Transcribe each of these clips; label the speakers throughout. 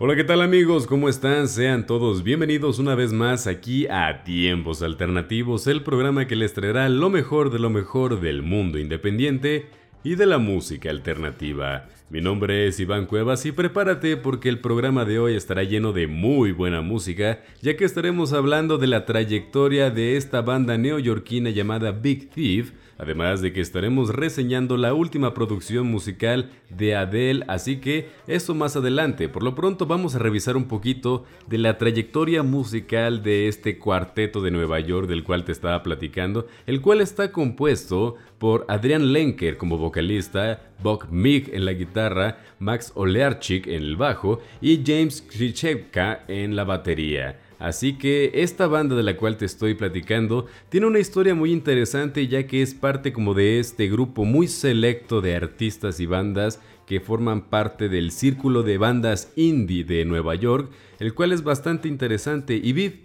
Speaker 1: Hola, ¿qué tal amigos? ¿Cómo están? Sean todos bienvenidos una vez más aquí a Tiempos Alternativos, el programa que les traerá lo mejor de lo mejor del mundo independiente y de la música alternativa. Mi nombre es Iván Cuevas y prepárate porque el programa de hoy estará lleno de muy buena música, ya que estaremos hablando de la trayectoria de esta banda neoyorquina llamada Big Thief, además de que estaremos reseñando la última producción musical de Adele, así que eso más adelante. Por lo pronto vamos a revisar un poquito de la trayectoria musical de este cuarteto de Nueva York del cual te estaba platicando, el cual está compuesto por Adrian Lenker como vocalista, Buck Meek en la guitarra, Max Olearchik en el bajo y James Krichevka en la batería. Así que esta banda de la cual te estoy platicando tiene una historia muy interesante ya que es parte como de este grupo muy selecto de artistas y bandas que forman parte del círculo de bandas indie de Nueva York, el cual es bastante interesante. Y Big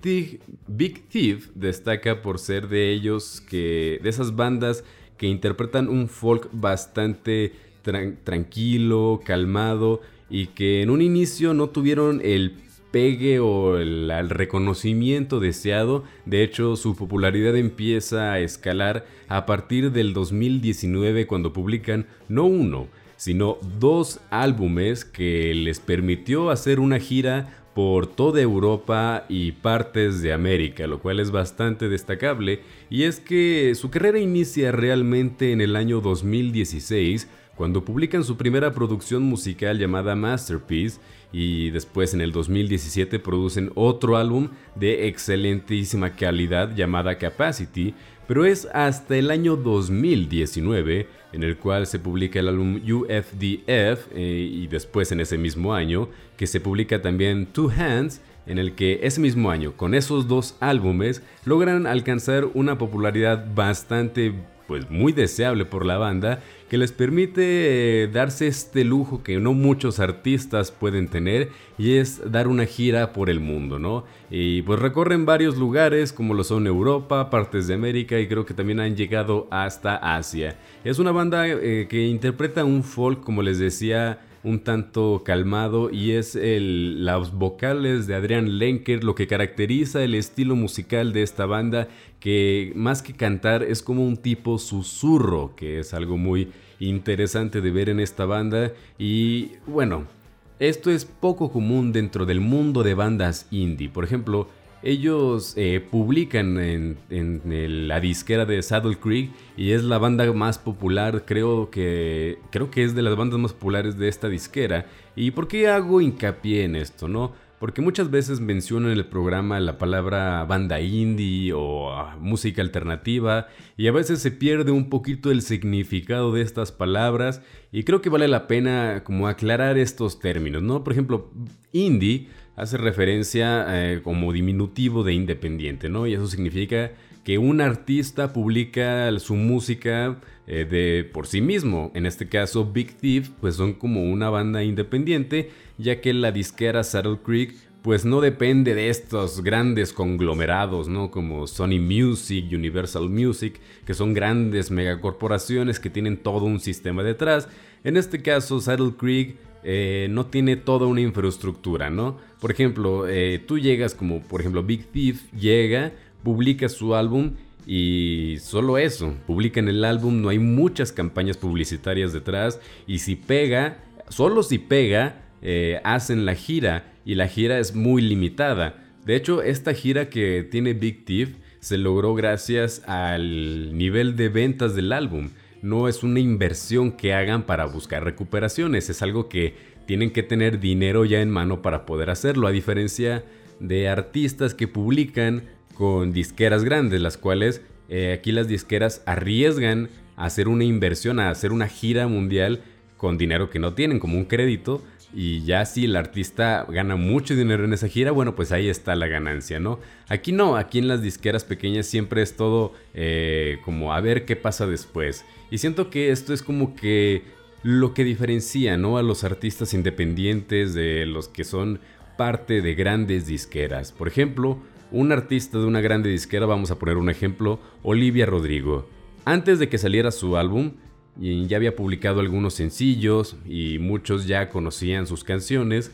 Speaker 1: Thief, destaca por ser de ellos que de esas bandas que interpretan un folk bastante tranquilo, calmado y que en un inicio no tuvieron el pegue o el, reconocimiento deseado. De hecho, su popularidad empieza a escalar a partir del 2019 cuando publican no uno, sino dos álbumes que les permitió hacer una gira por toda Europa y partes de América, lo cual es bastante destacable, y es que su carrera inicia realmente en el año 2016, cuando publican su primera producción musical llamada Masterpiece, y después en el 2017 producen otro álbum de excelentísima calidad llamada Capacity, pero es hasta el año 2019 en el cual se publica el álbum UFDF eh, y después en ese mismo año que se publica también Two Hands en el que ese mismo año con esos dos álbumes logran alcanzar una popularidad bastante pues muy deseable por la banda que les permite eh, darse este lujo que no muchos artistas pueden tener y es dar una gira por el mundo, ¿no? Y pues recorren varios lugares como lo son Europa, partes de América y creo que también han llegado hasta Asia. Es una banda eh, que interpreta un folk, como les decía, un tanto calmado y es el, las vocales de Adrián Lenker lo que caracteriza el estilo musical de esta banda que más que cantar es como un tipo susurro que es algo muy interesante de ver en esta banda y bueno, esto es poco común dentro del mundo de bandas indie. Por ejemplo, ellos eh, publican en, la disquera de Saddle Creek y es la banda más popular, creo que, creo que es de las bandas más populares de esta disquera. ¿Y por qué hago hincapié en esto, no? Porque muchas veces menciono en el programa la palabra banda indie o ah, música alternativa y a veces se pierde un poquito el significado de estas palabras y creo que vale la pena como aclarar estos términos, ¿no? Por ejemplo, indie hace referencia eh, como diminutivo de independiente, ¿no? Y eso significa que un artista publica su música eh, de por sí mismo. En este caso, Big Thief, pues son como una banda independiente, ya que la disquera Saddle Creek pues no depende de estos grandes conglomerados, ¿no? Como Sony Music, Universal Music, que son grandes megacorporaciones que tienen todo un sistema detrás. En este caso, Saddle Creek eh, no tiene toda una infraestructura, ¿no? Por ejemplo, eh, tú llegas como, por ejemplo, Big Thief llega, publica su álbum y solo eso, publican el álbum, no hay muchas campañas publicitarias detrás y si pega, solo si pega, eh, hacen la gira y la gira es muy limitada. De hecho, esta gira que tiene Big Thief se logró gracias al nivel de ventas del álbum. No es una inversión que hagan para buscar recuperaciones, es algo que tienen que tener dinero ya en mano para poder hacerlo, a diferencia de artistas que publican con disqueras grandes, las cuales eh, aquí las disqueras arriesgan a hacer una inversión, a hacer una gira mundial con dinero que no tienen, como un crédito, y ya si el artista gana mucho dinero en esa gira, bueno, pues ahí está la ganancia, ¿no? Aquí no, aquí en las disqueras pequeñas siempre es todo eh, como a ver qué pasa después. Y siento que esto es como que lo que diferencia, ¿no? A los artistas independientes de los que son parte de grandes disqueras. Por ejemplo, un artista de una grande disquera, vamos a poner un ejemplo, Olivia Rodrigo. Antes de que saliera su álbum, ya había publicado algunos sencillos y muchos ya conocían sus canciones.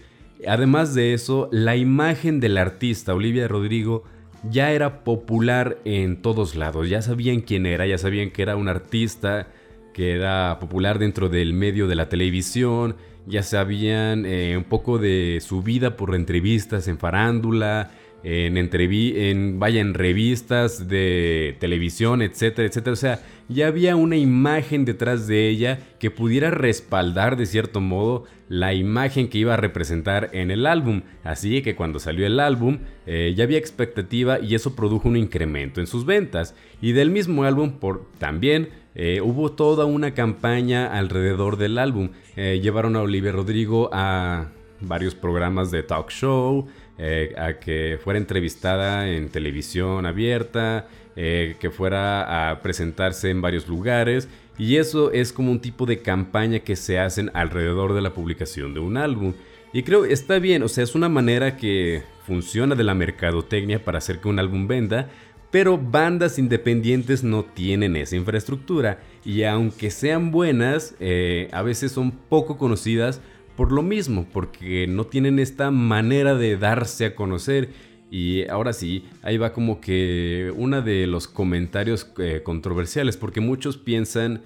Speaker 1: Además de eso, la imagen del artista Olivia Rodrigo ya era popular en todos lados. Ya sabían quién era, ya sabían que era un artista que era popular dentro del medio de la televisión. Ya sabían eh, un poco de su vida por entrevistas en farándula, en, en, vaya, en revistas de televisión, etcétera, etcétera. O sea, ya había una imagen detrás de ella que pudiera respaldar de cierto modo la imagen que iba a representar en el álbum. Así que cuando salió el álbum eh, ya había expectativa y eso produjo un incremento en sus ventas. Y del mismo álbum por, también eh, hubo toda una campaña alrededor del álbum. Eh, llevaron a Olivia Rodrigo a varios programas de talk show, eh, a que fuera entrevistada en televisión abierta, eh, que fuera a presentarse en varios lugares. Y eso es como un tipo de campaña que se hacen alrededor de la publicación de un álbum. Y creo está bien, o sea, es una manera que funciona de la mercadotecnia para hacer que un álbum venda, pero bandas independientes no tienen esa infraestructura y aunque sean buenas, eh, a veces son poco conocidas por lo mismo, porque no tienen esta manera de darse a conocer. Y ahora sí, ahí va como que uno de los comentarios eh, controversiales, porque muchos piensan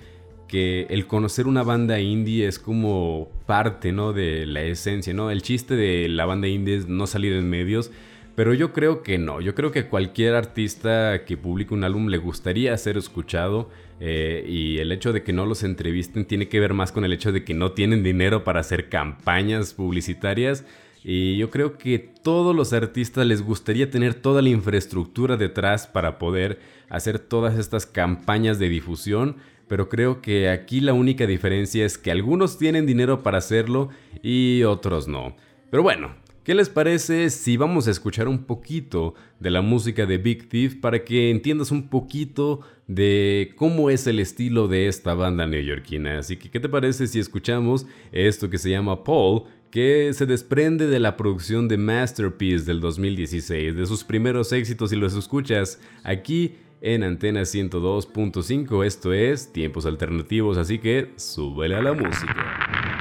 Speaker 1: que el conocer una banda indie es como parte, ¿no? De la esencia, ¿no? El chiste de la banda indie es no salir en medios, pero yo creo que no, yo creo que cualquier artista que publique un álbum le gustaría ser escuchado eh, y el hecho de que no los entrevisten tiene que ver más con el hecho de que no tienen dinero para hacer campañas publicitarias. Y yo creo que todos los artistas les gustaría tener toda la infraestructura detrás para poder hacer todas estas campañas de difusión. Pero creo que aquí la única diferencia es que algunos tienen dinero para hacerlo y otros no. Pero bueno, ¿Qué les parece si vamos a escuchar un poquito de la música de Big Thief para que entiendas un poquito de cómo es el estilo de esta banda neoyorquina? Así que, ¿qué te parece si escuchamos esto que se llama Paul, que se desprende de la producción de Masterpiece del 2016, de sus primeros éxitos y los escuchas aquí en Antena 102.5? Esto es Tiempos Alternativos, así que súbele a la música.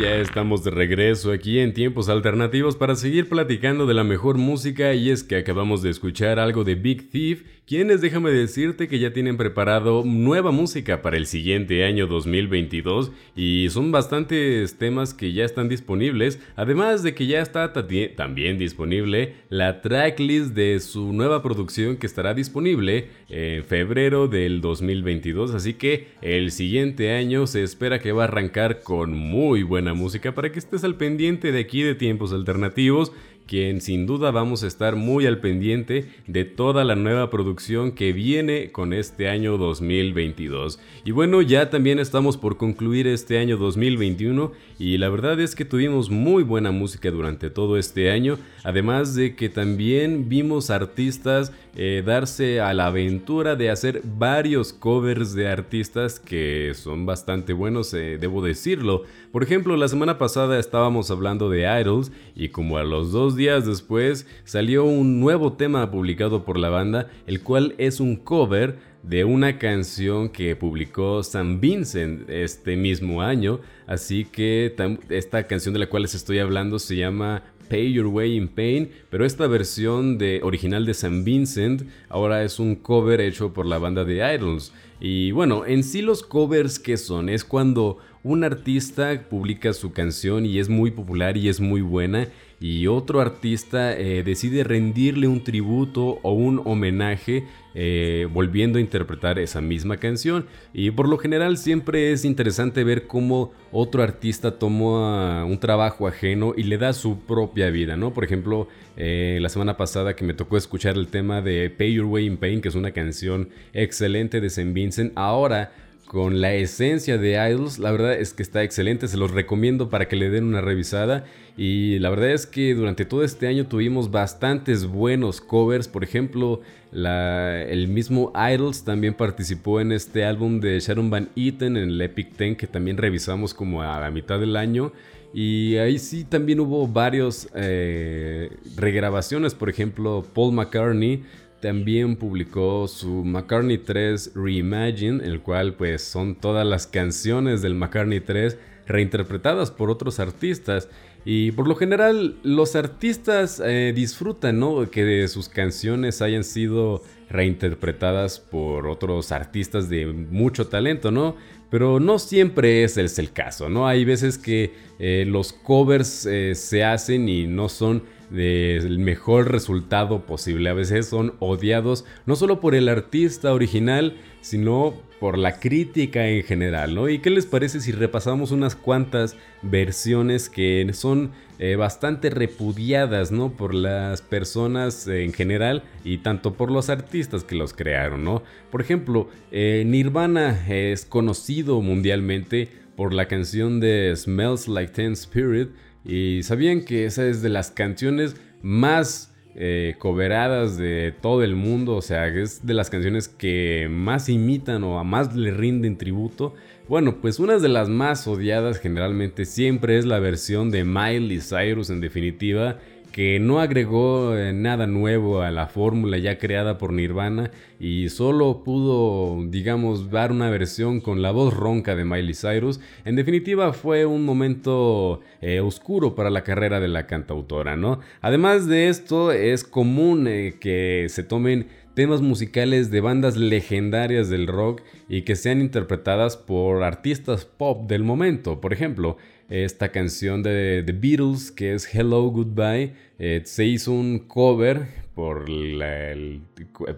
Speaker 1: Ya estamos de regreso aquí en tiempos alternativos para seguir platicando de la mejor música y es que acabamos de escuchar algo de Big Thief, quienes déjame decirte que ya tienen preparado nueva música para el siguiente año 2022 y son bastantes temas que ya están disponibles, además de que ya está también disponible la tracklist de su nueva producción que estará disponible en febrero del 2022, así que el siguiente año se espera que va a arrancar con muy buena música para que estés al pendiente de aquí de tiempos alternativos quien sin duda vamos a estar muy al pendiente de toda la nueva producción que viene con este año 2022. Y bueno, ya también estamos por concluir este año 2021 y la verdad es que tuvimos muy buena música durante todo este año, además de que también vimos artistas eh, darse a la aventura de hacer varios covers de artistas que son bastante buenos, eh, debo decirlo. Por ejemplo, la semana pasada estábamos hablando de Idols y como a los dos días después salió un nuevo tema publicado por la banda, el cual es un cover de una canción que publicó San Vincent este mismo año. Así que esta canción de la cual les estoy hablando se llama Pay Your Way in Pain, pero esta versión de original de San Vincent ahora es un cover hecho por la banda de Idols. Y bueno, en sí los covers que son es cuando un artista publica su canción y es muy popular y es muy buena y otro artista eh, decide rendirle un tributo o un homenaje eh, volviendo a interpretar esa misma canción. Y por lo general siempre es interesante ver cómo otro artista toma un trabajo ajeno y le da su propia vida, ¿no? Por ejemplo, eh, la semana pasada que me tocó escuchar el tema de Pay Your Way in Pain, que es una canción excelente de St. Vincent, ahora con la esencia de Idols. La verdad es que está excelente, se los recomiendo para que le den una revisada. Y la verdad es que durante todo este año tuvimos bastantes buenos covers. Por ejemplo, el mismo Idols también participó en este álbum de Sharon Van Eaton en el Epic Ten que también revisamos como a la mitad del año. Y ahí sí también hubo varios eh, regrabaciones. Por ejemplo, Paul McCartney también publicó su McCartney 3 Reimagine, el cual pues son todas las canciones del McCartney 3 reinterpretadas por otros artistas. Y por lo general los artistas eh, disfrutan, ¿no? Que sus canciones hayan sido reinterpretadas por otros artistas de mucho talento, ¿no? Pero no siempre ese es el caso, ¿no? Hay veces que eh, los covers eh, se hacen y no son del mejor resultado posible. A veces son odiados no solo por el artista original, sino por la crítica en general, ¿no? ¿Y qué les parece si repasamos unas cuantas versiones que son eh, bastante repudiadas, ¿no? Por las personas en general y tanto por los artistas que los crearon, ¿no? Por ejemplo, eh, Nirvana es conocido mundialmente por la canción de Smells Like Teen Spirit, y sabían que esa es de las canciones más eh, coveradas de todo el mundo. O sea, es de las canciones que más imitan o a más le rinden tributo. Bueno, pues una de las más odiadas generalmente siempre es la versión de Miley Cyrus en definitiva que no agregó eh, nada nuevo a la fórmula ya creada por Nirvana y solo pudo, digamos, dar una versión con la voz ronca de Miley Cyrus. En definitiva fue un momento eh, oscuro para la carrera de la cantautora, ¿no? Además de esto, es común eh, que se tomen temas musicales de bandas legendarias del rock y que sean interpretadas por artistas pop del momento. Por ejemplo, esta canción de The Beatles que es Hello Goodbye eh, se hizo un cover por la,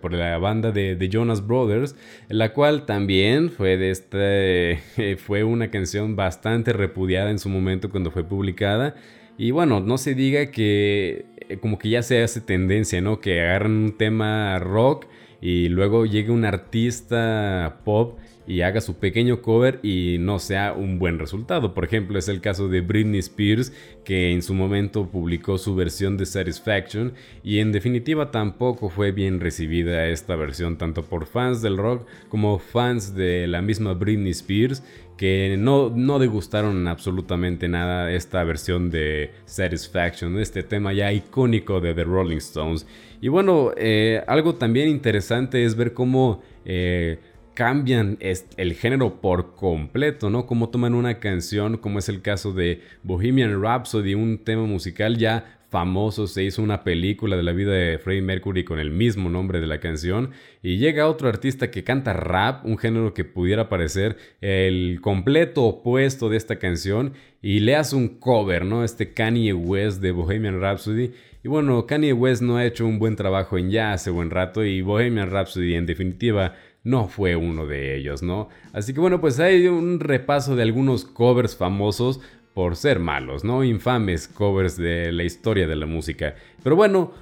Speaker 1: por la banda de, Jonas Brothers, la cual también fue de este, fue una canción bastante repudiada en su momento cuando fue publicada. Y bueno, no se diga que eh, como que ya se hace tendencia, ¿no? Que agarran un tema rock y luego llegue un artista pop y haga su pequeño cover y no sea un buen resultado. Por ejemplo, es el caso de Britney Spears, que en su momento publicó su versión de Satisfaction y en definitiva tampoco fue bien recibida esta versión tanto por fans del rock como fans de la misma Britney Spears que no, no degustaron absolutamente nada esta versión de Satisfaction, este tema ya icónico de The Rolling Stones. Y bueno, eh, algo también interesante es ver cómo eh, cambian el género por completo, ¿no? Cómo toman una canción, como es el caso de Bohemian Rhapsody, un tema musical ya famoso, se hizo una película de la vida de Freddie Mercury con el mismo nombre de la canción y llega otro artista que canta rap, un género que pudiera parecer el completo opuesto de esta canción y le hace un cover, ¿no? Este Kanye West de Bohemian Rhapsody y bueno, Kanye West no ha hecho un buen trabajo en ya hace buen rato y Bohemian Rhapsody en definitiva no fue uno de ellos, ¿no? Así que bueno, pues hay un repaso de algunos covers famosos por ser malos, ¿no? Infames covers de la historia de la música. Pero bueno,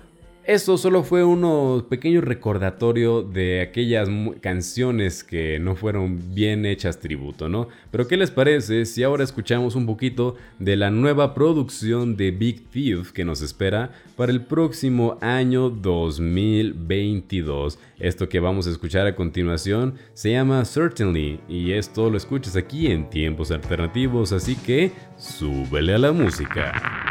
Speaker 1: eso solo fue un pequeño recordatorio de aquellas canciones que no fueron bien hechas tributo, ¿no? Pero ¿qué les parece si ahora escuchamos un poquito de la nueva producción de Big Thief que nos espera para el próximo año 2022? Esto que vamos a escuchar a continuación se llama Certainly y esto lo escuchas aquí en tiempos alternativos, así que súbele a la música.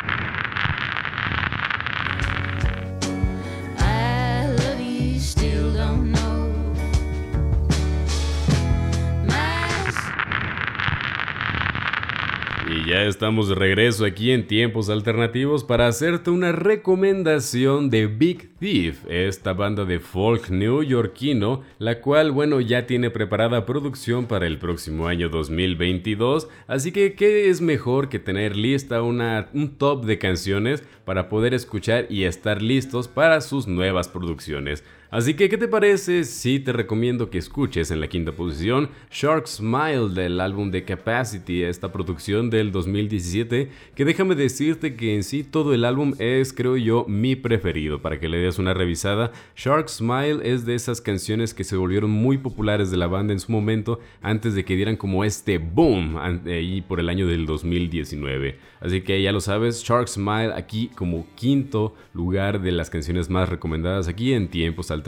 Speaker 1: Estamos de regreso aquí en Tiempos Alternativos para hacerte una recomendación de Big Thief, esta banda de folk neoyorquino, la cual, bueno, ya tiene preparada producción para el próximo año 2022. Así que, ¿qué es mejor que tener lista una, un top de canciones para poder escuchar y estar listos para sus nuevas producciones? Así que, ¿qué te parece si te recomiendo que escuches en la quinta posición Shark Smile del álbum de Capacity, esta producción del 2017, que déjame decirte que en sí todo el álbum es, creo yo, mi preferido, para que le des una revisada. Shark Smile es de esas canciones que se volvieron muy populares de la banda en su momento, antes de que dieran como este boom ahí por el año del 2019. Así que ya lo sabes, Shark Smile aquí como quinto lugar de las canciones más recomendadas aquí en tiempos al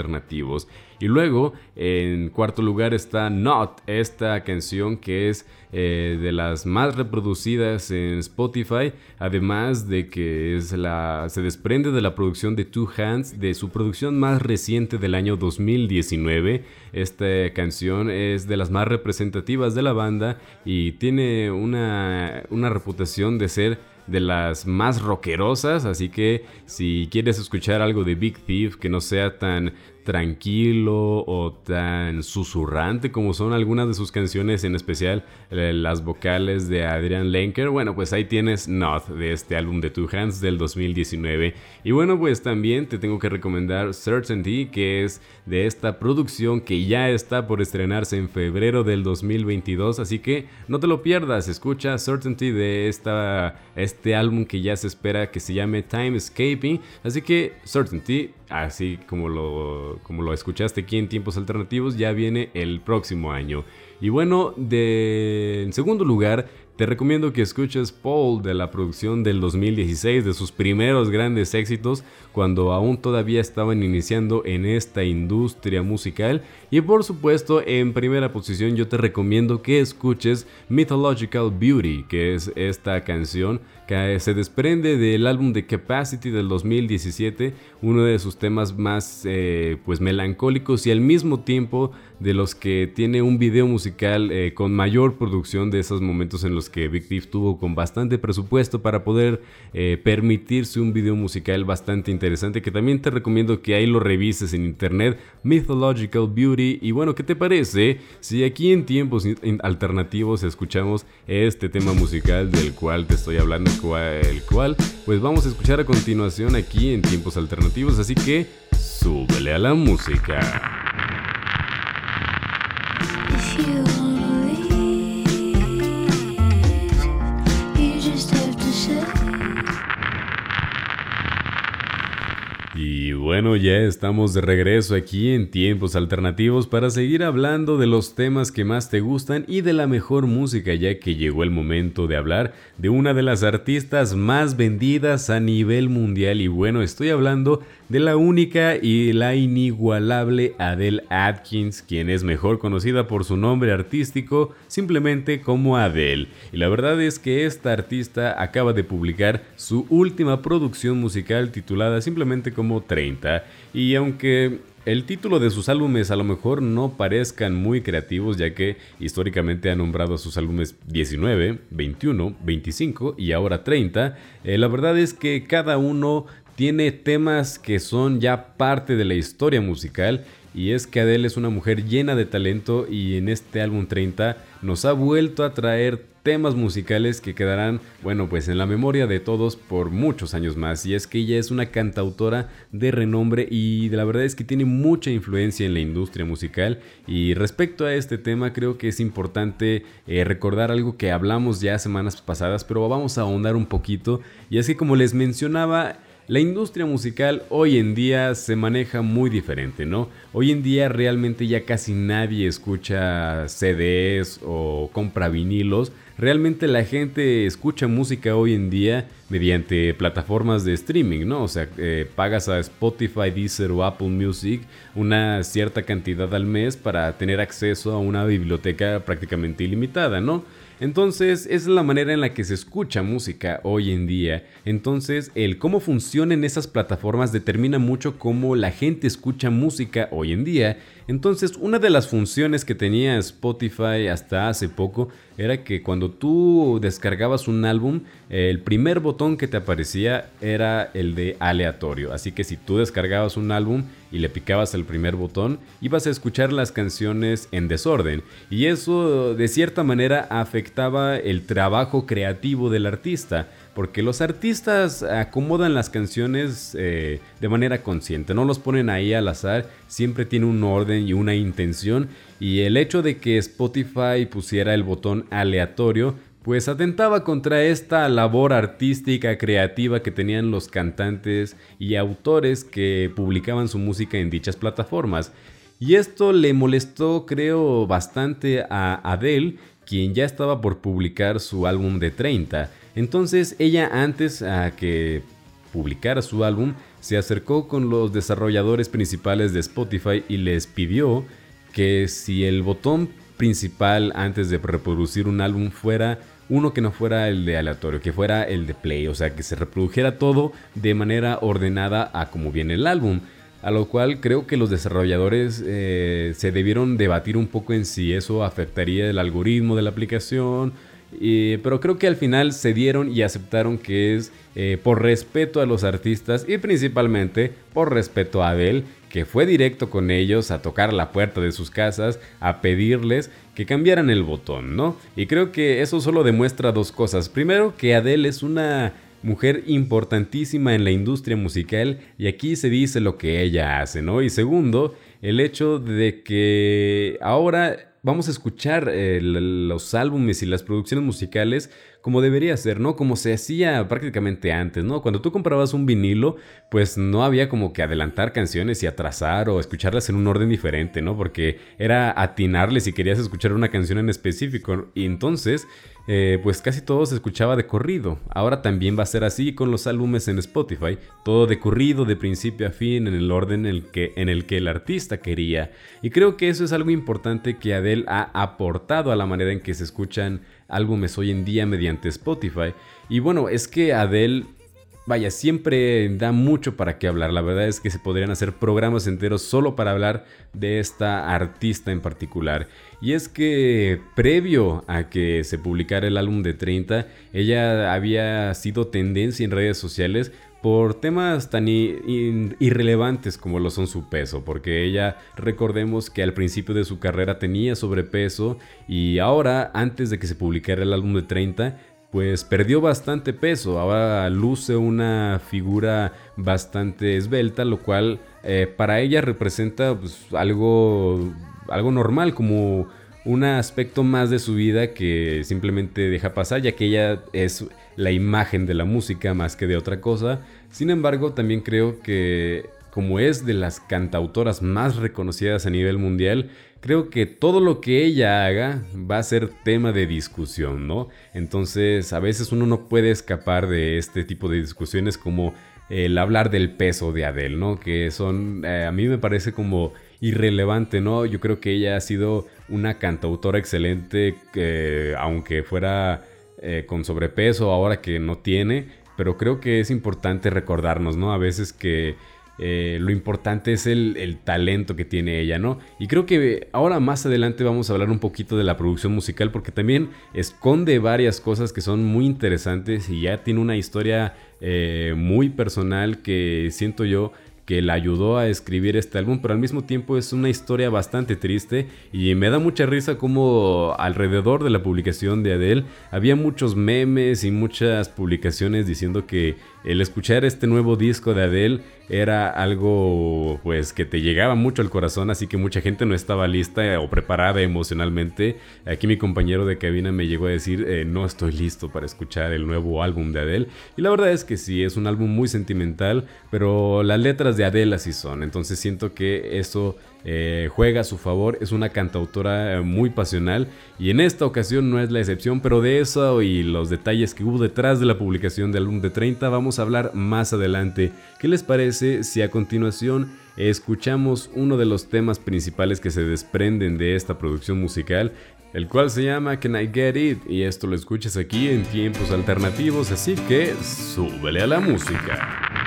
Speaker 1: Y luego, en cuarto lugar está Not, esta canción que es eh, de las más reproducidas en Spotify, además de que es la, se desprende de la producción de Two Hands, de su producción más reciente del año 2019. Esta canción es de las más representativas de la banda y tiene una, una reputación de ser de las más rockerosas, así que si quieres escuchar algo de Big Thief que no sea tan tranquilo o tan susurrante como son algunas de sus canciones, en especial eh, las vocales de Adrian Lenker. Bueno, pues ahí tienes Not de este álbum de Two Hands del 2019. Y bueno, pues también te tengo que recomendar Certainty, que es de esta producción que ya está por estrenarse en febrero del 2022. Así que no te lo pierdas, escucha Certainty de esta, este álbum que ya se espera que se llame Time Escaping. Así que Certainty así como lo, como lo escuchaste aquí en tiempos alternativos, ya viene el próximo año. Y bueno, de, en segundo lugar, te recomiendo que escuches Paul de la producción del 2016, de sus primeros grandes éxitos, cuando aún todavía estaban iniciando en esta industria musical. Y por supuesto, en primera posición yo te recomiendo que escuches Mythological Beauty, que es esta canción que se desprende del álbum de Capacity del 2017, uno de sus temas más eh, pues melancólicos y al mismo tiempo de los que tiene un video musical eh, con mayor producción de esos momentos en los que Big Thief tuvo con bastante presupuesto para poder eh, permitirse un video musical bastante interesante que también te recomiendo que ahí lo revises en internet Mythological Beauty. Y bueno ¿qué te parece si aquí en tiempos alternativos escuchamos este tema musical del cual te estoy hablando el cual pues vamos a escuchar a continuación aquí en tiempos alternativos así que súbele a la música bueno, ya estamos de regreso aquí en Tiempos Alternativos para seguir hablando de los temas que más te gustan y de la mejor música, ya que llegó el momento de hablar de una de las artistas más vendidas a nivel mundial. Y bueno, estoy hablando de la única y la inigualable Adele Atkins, quien es mejor conocida por su nombre artístico simplemente como Adele. Y la verdad es que esta artista acaba de publicar su última producción musical titulada simplemente como 30 y aunque el título de sus álbumes a lo mejor no parezcan muy creativos ya que históricamente ha nombrado a sus álbumes 19, 21, 25 y ahora 30, eh, la verdad es que cada uno tiene temas que son ya parte de la historia musical y es que Adele es una mujer llena de talento y en este álbum 30 nos ha vuelto a traer temas musicales que quedarán, bueno, pues en la memoria de todos por muchos años más. Y es que ella es una cantautora de renombre y la verdad es que tiene mucha influencia en la industria musical. Y respecto a este tema, creo que es importante eh, recordar algo que hablamos ya semanas pasadas, pero vamos a ahondar un poquito. Y es que como les mencionaba, la industria musical hoy en día se maneja muy diferente, ¿no? Hoy en día realmente ya casi nadie escucha CDs o compra vinilos. Realmente la gente escucha música hoy en día mediante plataformas de streaming, ¿no? O sea, eh, pagas a Spotify, Deezer o Apple Music una cierta cantidad al mes para tener acceso a una biblioteca prácticamente ilimitada, ¿no? Entonces, es la manera en la que se escucha música hoy en día. Entonces, el cómo funciona distribución en esas plataformas determina mucho cómo la gente escucha música hoy en día. Entonces, una de las funciones que tenía Spotify hasta hace poco era que cuando tú descargabas un álbum, el primer botón que te aparecía era el de aleatorio. Así que si tú descargabas un álbum y le picabas el primer botón, ibas a escuchar las canciones en desorden. Y eso de cierta manera afectaba el trabajo creativo del artista porque los artistas acomodan las canciones eh, de manera consciente, no los ponen ahí al azar, siempre tiene un orden y una intención, y el hecho de que Spotify pusiera el botón aleatorio, pues atentaba contra esta labor artística, creativa que tenían los cantantes y autores que publicaban su música en dichas plataformas. Y esto le molestó, creo, bastante a Adele, quien ya estaba por publicar su álbum de 30. Entonces ella antes que publicara su álbum se acercó con los desarrolladores principales de Spotify y les pidió que si el botón principal antes de reproducir un álbum fuera uno que no fuera el de aleatorio, que fuera el de play, o sea, que se reprodujera todo de manera ordenada a como viene el álbum. A lo cual creo que los desarrolladores eh, se debieron debatir un poco en si eso afectaría el algoritmo de la aplicación pero creo que al final se dieron y aceptaron que es eh, por respeto a los artistas y principalmente por respeto a Adele, que fue directo con ellos a tocar la puerta de sus casas, a pedirles que cambiaran el botón, ¿no? Y creo que eso solo demuestra dos cosas. Primero, que Adele es una mujer importantísima en la industria musical y aquí se dice lo que ella hace, ¿no? Y segundo, el hecho de que ahora vamos a escuchar eh, los álbumes y las producciones musicales como debería ser, ¿no? Como se hacía prácticamente antes, ¿no? Cuando tú comprabas un vinilo, pues no había como que adelantar canciones y atrasar o escucharlas en un orden diferente, ¿no? Porque era atinarle si querías escuchar una canción en específico. Y entonces, eh, pues casi todo se escuchaba de corrido. Ahora también va a ser así con los álbumes en Spotify. Todo de corrido, de principio a fin, en el orden en el que, en el, que el artista quería. Y creo que eso es algo importante que Adele ha aportado a la manera en que se escuchan álbumes hoy en día mediante Spotify. Y bueno, es que Adele, vaya, siempre da mucho para qué hablar. La verdad es que se podrían hacer programas enteros solo para hablar de esta artista en particular. Y es que previo a que se publicara el álbum de 30, ella había sido tendencia en redes sociales por temas tan irrelevantes como lo son su peso, porque ella recordemos que al principio de su carrera tenía sobrepeso y ahora, antes de que se publicara el álbum de 30, pues perdió bastante peso, ahora luce una figura bastante esbelta, lo cual eh, para ella representa pues, algo, algo normal, como un aspecto más de su vida que simplemente deja pasar, ya que ella es la imagen de la música más que de otra cosa. Sin embargo, también creo que como es de las cantautoras más reconocidas a nivel mundial, creo que todo lo que ella haga va a ser tema de discusión, ¿no? Entonces, a veces uno no puede escapar de este tipo de discusiones como el hablar del peso de Adele, ¿no? Que son, eh, a mí me parece como irrelevante, ¿no? Yo creo que ella ha sido una cantautora excelente, que aunque fuera eh, con sobrepeso, ahora que no tiene, pero creo que es importante recordarnos, ¿no? A veces que eh, lo importante es el, talento que tiene ella, ¿no? Y creo que ahora más adelante vamos a hablar un poquito de la producción musical porque también esconde varias cosas que son muy interesantes y ya tiene una historia eh, muy personal que siento yo que la ayudó a escribir este álbum, pero al mismo tiempo es una historia bastante triste y me da mucha risa como alrededor de la publicación de Adele había muchos memes y muchas publicaciones diciendo que el escuchar este nuevo disco de Adele era algo pues que te llegaba mucho al corazón, así que mucha gente no estaba lista o preparada emocionalmente. Aquí mi compañero de cabina me llegó a decir, eh, no estoy listo para escuchar el nuevo álbum de Adele. Y la verdad es que sí, es un álbum muy sentimental, pero las letras de Adele así son, entonces siento que eso eh, juega a su favor, es una cantautora eh, muy pasional y en esta ocasión no es la excepción, pero de eso y los detalles que hubo detrás de la publicación del álbum de 30 vamos a hablar más adelante. ¿Qué les parece si a continuación escuchamos uno de los temas principales que se desprenden de esta producción musical? el cual se llama Can I Get It y esto lo escuchas aquí en tiempos alternativos, así que súbele a la música.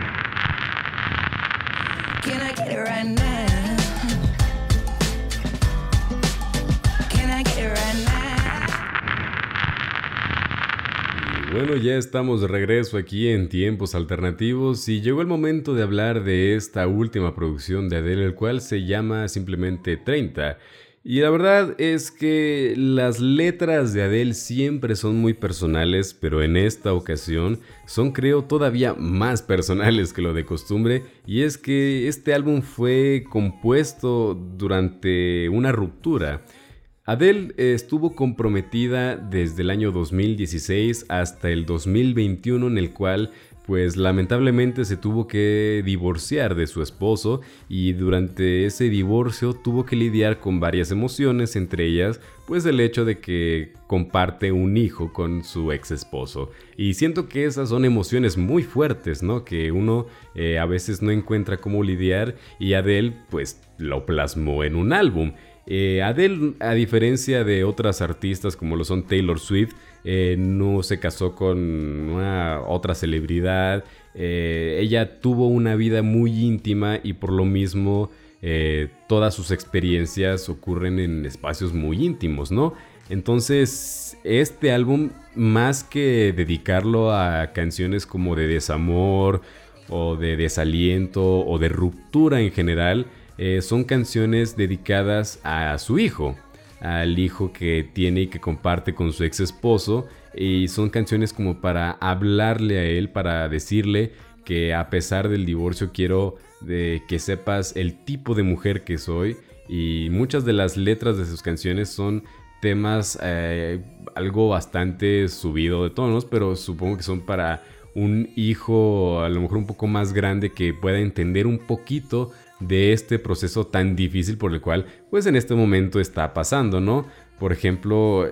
Speaker 1: Bueno, ya estamos de regreso aquí en Tiempos Alternativos y llegó el momento de hablar de esta última producción de Adele, el cual se llama simplemente 30. Y la verdad es que las letras de Adele siempre son muy personales, pero en esta ocasión son creo todavía más personales que lo de costumbre, y es que este álbum fue compuesto durante una ruptura. Adele estuvo comprometida desde el año 2016 hasta el 2021 en el cual pues lamentablemente se tuvo que divorciar de su esposo y durante ese divorcio tuvo que lidiar con varias emociones, entre ellas pues el hecho de que comparte un hijo con su ex esposo. Y siento que esas son emociones muy fuertes, ¿no? Que uno eh, a veces no encuentra cómo lidiar y Adele pues lo plasmó en un álbum. Eh, Adele, a diferencia de otras artistas como lo son Taylor Swift, eh, no se casó con una otra celebridad. Eh, ella tuvo una vida muy íntima y por lo mismo todas sus experiencias ocurren en espacios muy íntimos, ¿no? Entonces, este álbum, más que dedicarlo a canciones como de desamor o de desaliento o de ruptura en general, eh, son canciones dedicadas a su hijo, al hijo que tiene y que comparte con su ex esposo. Y son canciones como para hablarle a él, para decirle que a pesar del divorcio quiero que sepas el tipo de mujer que soy. Y muchas de las letras de sus canciones son temas eh, algo bastante subido de tonos, pero supongo que son para un hijo a lo mejor un poco más grande que pueda entender un poquito de este proceso tan difícil por el cual pues en este momento está pasando, ¿no? Por ejemplo,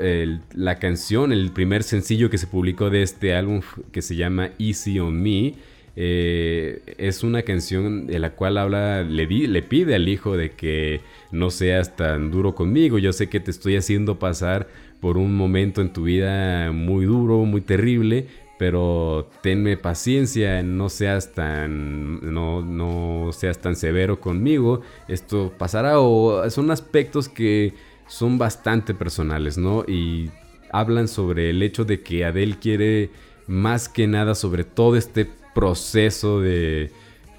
Speaker 1: la canción, el primer sencillo que se publicó de este álbum que se llama Easy on Me, eh, es una canción en la cual habla, le, le pide al hijo de que no seas tan duro conmigo, yo sé que te estoy haciendo pasar por un momento en tu vida muy duro, muy terrible, pero tenme paciencia, no seas tan no, no seas tan severo conmigo, esto pasará o son aspectos que son bastante personales, ¿no? Y hablan sobre el hecho de que Adele quiere más que nada sobre todo este proceso de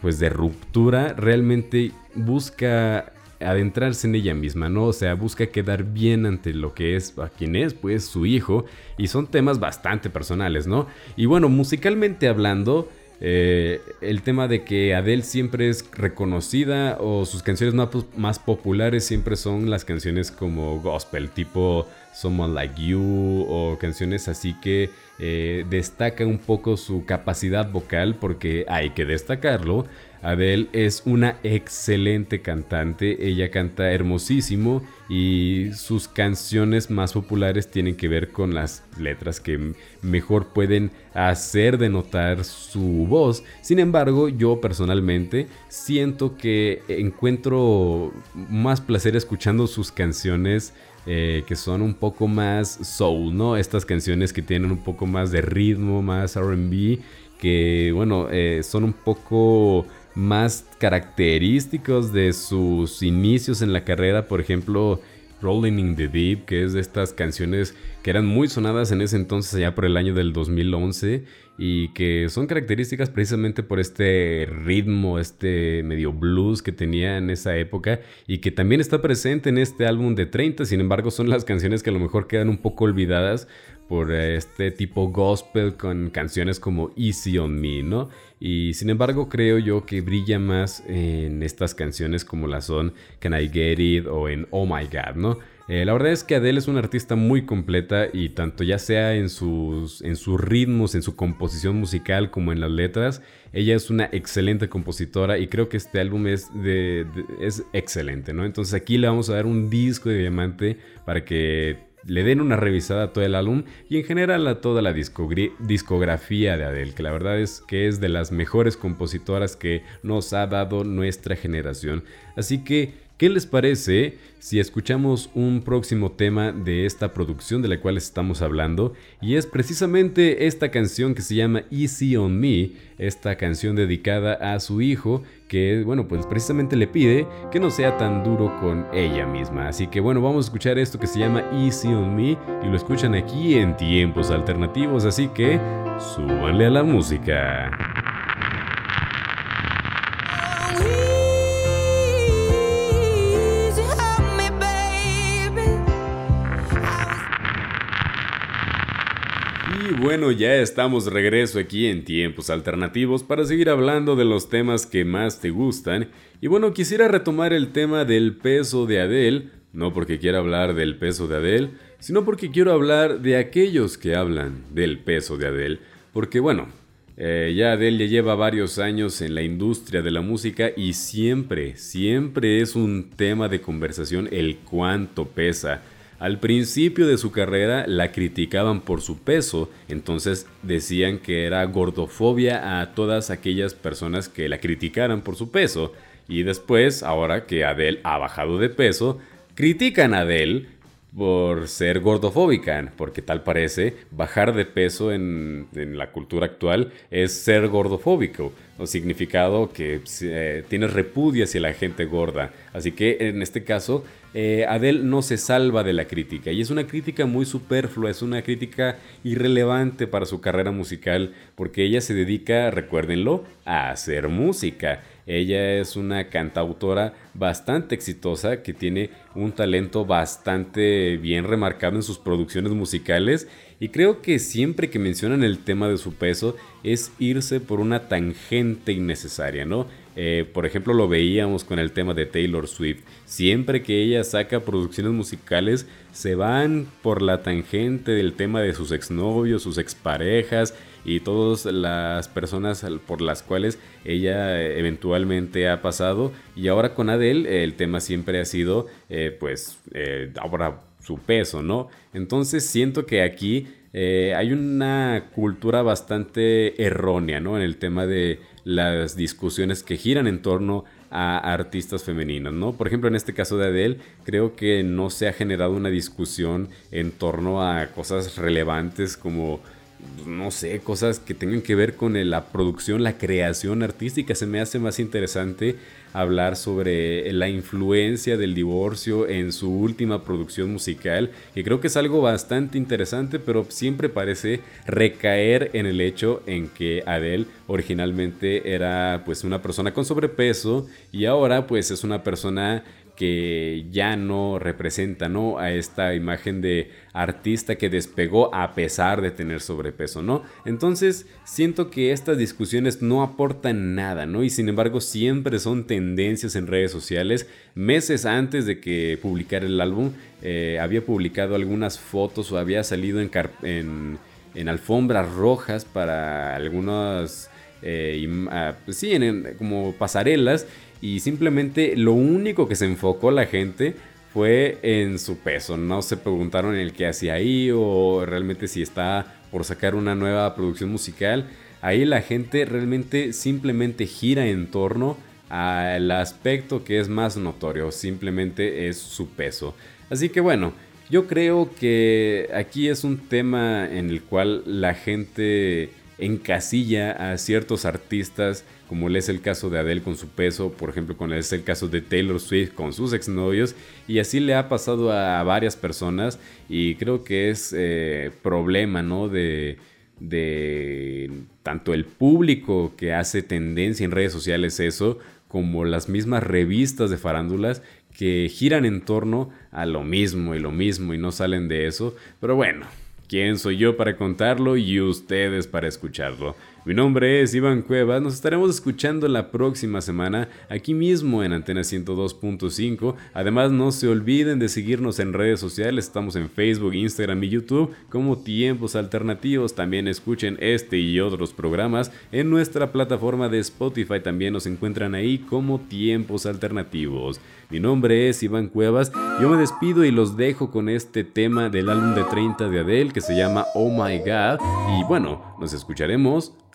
Speaker 1: pues de ruptura, realmente busca adentrarse en ella misma, ¿no? O sea, busca quedar bien ante lo que es, a quien es, pues, su hijo. Y son temas bastante personales, ¿no? Y bueno, musicalmente hablando, eh, el tema de que Adele siempre es reconocida o sus canciones más, populares siempre son las canciones como gospel, tipo Someone Like You o canciones así que eh, destaca un poco su capacidad vocal porque hay que destacarlo. Adele es una excelente cantante, ella canta hermosísimo y sus canciones más populares tienen que ver con las letras que mejor pueden hacer denotar su voz. Sin embargo, yo personalmente siento que encuentro más placer escuchando sus canciones eh, que son un poco más soul, ¿no? Estas canciones que tienen un poco más de ritmo, más RB, que bueno, eh, son un poco más característicos de sus inicios en la carrera, por ejemplo, Rolling in the Deep, que es de estas canciones que eran muy sonadas en ese entonces, allá por el año del 2011, y que son características precisamente por este ritmo, este medio blues que tenía en esa época, y que también está presente en este álbum de 30, sin embargo son las canciones que a lo mejor quedan un poco olvidadas por este tipo gospel con canciones como Easy on Me, ¿no? Y sin embargo creo yo que brilla más en estas canciones como la son Can I Get It o en Oh My God, ¿no? Eh, la verdad es que Adele es una artista muy completa y tanto ya sea en sus, en sus ritmos, en su composición musical como en las letras, ella es una excelente compositora y creo que este álbum es, de, es excelente, ¿no? Entonces aquí le vamos a dar un disco de diamante para que le den una revisada a todo el álbum y en general a toda la discografía de Adele, que la verdad es que es de las mejores compositoras que nos ha dado nuestra generación. Así que ¿Qué les parece si escuchamos un próximo tema de esta producción de la cual estamos hablando? Y es precisamente esta canción que se llama Easy on Me, esta canción dedicada a su hijo, que bueno, pues precisamente le pide que no sea tan duro con ella misma. Así que bueno, vamos a escuchar esto que se llama Easy on Me y lo escuchan aquí en tiempos alternativos, así que súbanle a la música. Bueno, ya estamos de regreso aquí en Tiempos Alternativos para seguir hablando de los temas que más te gustan. Y bueno, quisiera retomar el tema del peso de Adele, no porque quiera hablar del peso de Adele, sino porque quiero hablar de aquellos que hablan del peso de Adele. Porque bueno, eh, ya Adele ya lleva varios años en la industria de la música y siempre, siempre es un tema de conversación el cuánto pesa. Al principio de su carrera la criticaban por su peso, entonces decían que era gordofobia a todas aquellas personas que la criticaran por su peso. Y después, ahora que Adele ha bajado de peso, critican a Adele por ser gordofóbica, porque tal parece bajar de peso en, la cultura actual es ser gordofóbico, o significado que eh, tienes repudio hacia la gente gorda. Así que en este caso eh, Adele no se salva de la crítica y es una crítica muy superflua, es una crítica irrelevante para su carrera musical porque ella se dedica, recuérdenlo, a hacer música. Ella es una cantautora bastante exitosa que tiene un talento bastante bien remarcado en sus producciones musicales y creo que siempre que mencionan el tema de su peso es irse por una tangente innecesaria, ¿no? Eh, por ejemplo, lo veíamos con el tema de Taylor Swift. Siempre que ella saca producciones musicales, se van por la tangente del tema de sus exnovios, sus exparejas y todas las personas por las cuales ella eh, eventualmente ha pasado. Y ahora con Adele, el tema siempre ha sido, eh, pues, ahora su peso, ¿no? Entonces siento que aquí hay una cultura bastante errónea, ¿no? En el tema de las discusiones que giran en torno a artistas femeninas, ¿no? Por ejemplo, en este caso de Adele, creo que no se ha generado una discusión en torno a cosas relevantes como no sé, cosas que tengan que ver con la producción, la creación artística. Se me hace más interesante hablar sobre la influencia del divorcio en su última producción musical, que creo que es algo bastante interesante, pero siempre parece recaer en el hecho en que Adele originalmente era pues una persona con sobrepeso y ahora pues es una persona que ya no representa ¿no? a esta imagen de artista que despegó a pesar de tener sobrepeso, ¿no? Entonces siento que estas discusiones no aportan nada, ¿no? Y sin embargo siempre son tendencias en redes sociales. Meses antes de que publicara el álbum, eh, había publicado algunas fotos o había salido en, en, alfombras rojas para algunas... Eh, ah, pues sí, como pasarelas y simplemente lo único que se enfocó la gente fue en su peso. No se preguntaron en el que hacía ahí o realmente si está por sacar una nueva producción musical. Ahí la gente realmente simplemente gira en torno al aspecto que es más notorio, simplemente es su peso. Así que bueno, yo creo que aquí es un tema en el cual la gente encasilla a ciertos artistas como es el caso de Adele con su peso, por ejemplo, con es el caso de Taylor Swift con sus exnovios, y así le ha pasado a varias personas, y creo que es eh, problema, ¿no? De, de tanto el público que hace tendencia en redes sociales eso, como las mismas revistas de farándulas que giran en torno a lo mismo y lo mismo y no salen de eso, pero bueno, ¿quién soy yo para contarlo y ustedes para escucharlo? Mi nombre es Iván Cuevas, nos estaremos escuchando la próxima semana aquí mismo en Antena 102.5. Además no se olviden de seguirnos en redes sociales, estamos en Facebook, Instagram y YouTube como Tiempos Alternativos. También escuchen este y otros programas en nuestra plataforma de Spotify, también nos encuentran ahí como Tiempos Alternativos. Mi nombre es Iván Cuevas, yo me despido y los dejo con este tema del álbum de 30 de Adele que se llama Oh My God y bueno, nos escucharemos